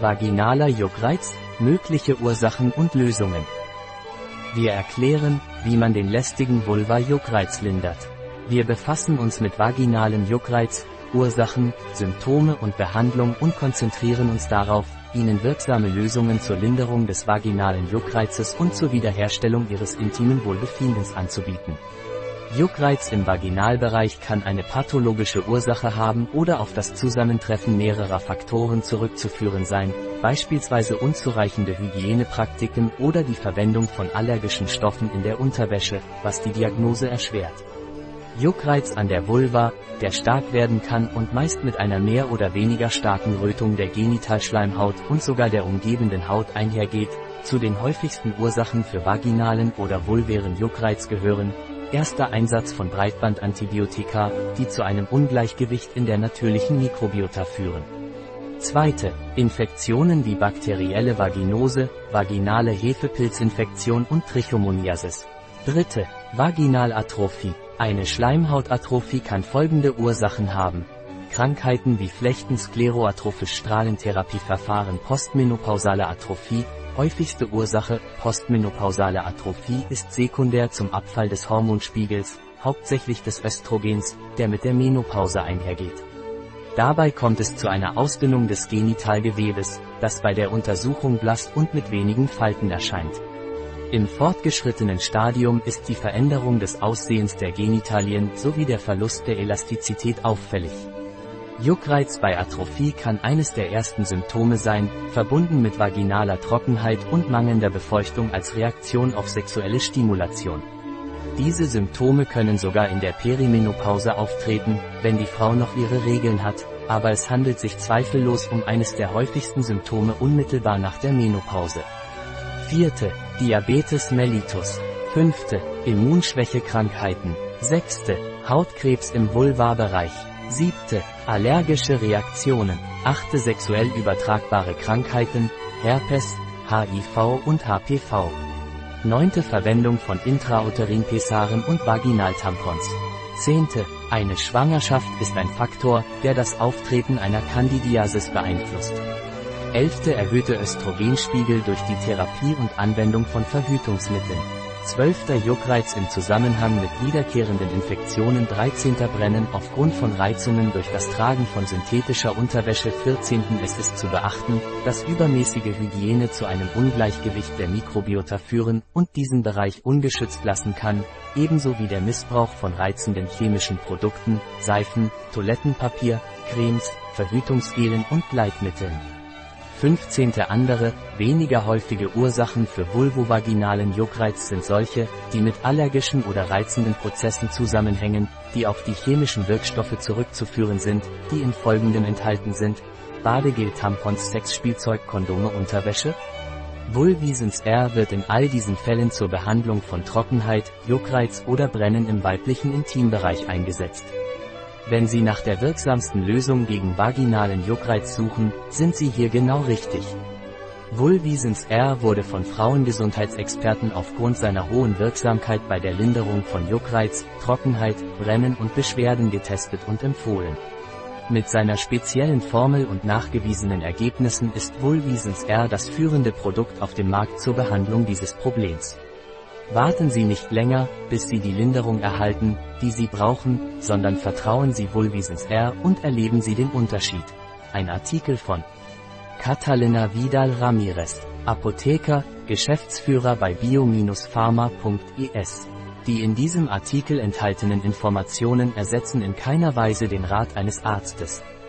Vaginaler Juckreiz, mögliche Ursachen und Lösungen. Wir erklären, wie man den lästigen Vulva-Juckreiz lindert. Wir befassen uns mit vaginalem Juckreiz, Ursachen, Symptome und Behandlung und konzentrieren uns darauf, Ihnen wirksame Lösungen zur Linderung des vaginalen Juckreizes und zur Wiederherstellung Ihres intimen Wohlbefindens anzubieten. Juckreiz im Vaginalbereich kann eine pathologische Ursache haben oder auf das Zusammentreffen mehrerer Faktoren zurückzuführen sein, beispielsweise unzureichende Hygienepraktiken oder die Verwendung von allergischen Stoffen in der Unterwäsche, was die Diagnose erschwert. Juckreiz an der Vulva, der stark werden kann und meist mit einer mehr oder weniger starken Rötung der Genitalschleimhaut und sogar der umgebenden Haut einhergeht, zu den häufigsten Ursachen für vaginalen oder vulvären Juckreiz gehören, erster Einsatz von Breitbandantibiotika, die zu einem Ungleichgewicht in der natürlichen Mikrobiota führen. Zweite, Infektionen wie bakterielle Vaginose, vaginale Hefepilzinfektion und Trichomoniasis. Dritte, Vaginalatrophie. Eine Schleimhautatrophie kann folgende Ursachen haben. Krankheiten wie Flechtenskleroatrophisch Strahlentherapieverfahren postmenopausale Atrophie, häufigste Ursache, postmenopausale Atrophie ist sekundär zum Abfall des Hormonspiegels, hauptsächlich des Östrogens, der mit der Menopause einhergeht. Dabei kommt es zu einer Ausdünnung des Genitalgewebes, das bei der Untersuchung blass und mit wenigen Falten erscheint. Im fortgeschrittenen Stadium ist die Veränderung des Aussehens der Genitalien sowie der Verlust der Elastizität auffällig. Juckreiz bei Atrophie kann eines der ersten Symptome sein, verbunden mit vaginaler Trockenheit und mangelnder Befeuchtung als Reaktion auf sexuelle Stimulation. Diese Symptome können sogar in der Perimenopause auftreten, wenn die Frau noch ihre Regeln hat, aber es handelt sich zweifellos um eines der häufigsten Symptome unmittelbar nach der Menopause. Vierte, Diabetes mellitus. Fünfte, Immunschwächekrankheiten. Sechste, Hautkrebs im Vulvarbereich. Siebte, allergische Reaktionen. Achte sexuell übertragbare Krankheiten, Herpes, HIV und HPV. Neunte Verwendung von Intrauterin-Pessaren und Vaginaltampons. Zehnte, eine Schwangerschaft ist ein Faktor, der das Auftreten einer Candidiasis beeinflusst. 11. Erhöhte Östrogenspiegel durch die Therapie und Anwendung von Verhütungsmitteln. 12. Juckreiz im Zusammenhang mit wiederkehrenden Infektionen 13. Brennen aufgrund von Reizungen durch das Tragen von synthetischer Unterwäsche 14. Es ist zu beachten, dass übermäßige Hygiene zu einem Ungleichgewicht der Mikrobiota führen und diesen Bereich ungeschützt lassen kann, ebenso wie der Missbrauch von reizenden chemischen Produkten, Seifen, Toilettenpapier, Cremes, Verhütungsgelen und Gleitmitteln. 15. Andere, weniger häufige Ursachen für vulvovaginalen Juckreiz sind solche, die mit allergischen oder reizenden Prozessen zusammenhängen, die auf die chemischen Wirkstoffe zurückzuführen sind, die in folgendem enthalten sind, Badegel, Tampons, Sexspielzeug, Kondome, Unterwäsche? Vulvisens R wird in all diesen Fällen zur Behandlung von Trockenheit, Juckreiz oder Brennen im weiblichen Intimbereich eingesetzt. Wenn Sie nach der wirksamsten Lösung gegen vaginalen Juckreiz suchen, sind Sie hier genau richtig. Vulvisens R wurde von Frauengesundheitsexperten aufgrund seiner hohen Wirksamkeit bei der Linderung von Juckreiz, Trockenheit, Brennen und Beschwerden getestet und empfohlen. Mit seiner speziellen Formel und nachgewiesenen Ergebnissen ist Vulvisens R das führende Produkt auf dem Markt zur Behandlung dieses Problems. Warten Sie nicht länger, bis Sie die Linderung erhalten, die Sie brauchen, sondern vertrauen Sie Vulvisens R und erleben Sie den Unterschied. Ein Artikel von Catalina Vidal Ramirez, Apotheker, Geschäftsführer bei bio-pharma.es. Die in diesem Artikel enthaltenen Informationen ersetzen in keiner Weise den Rat eines Arztes.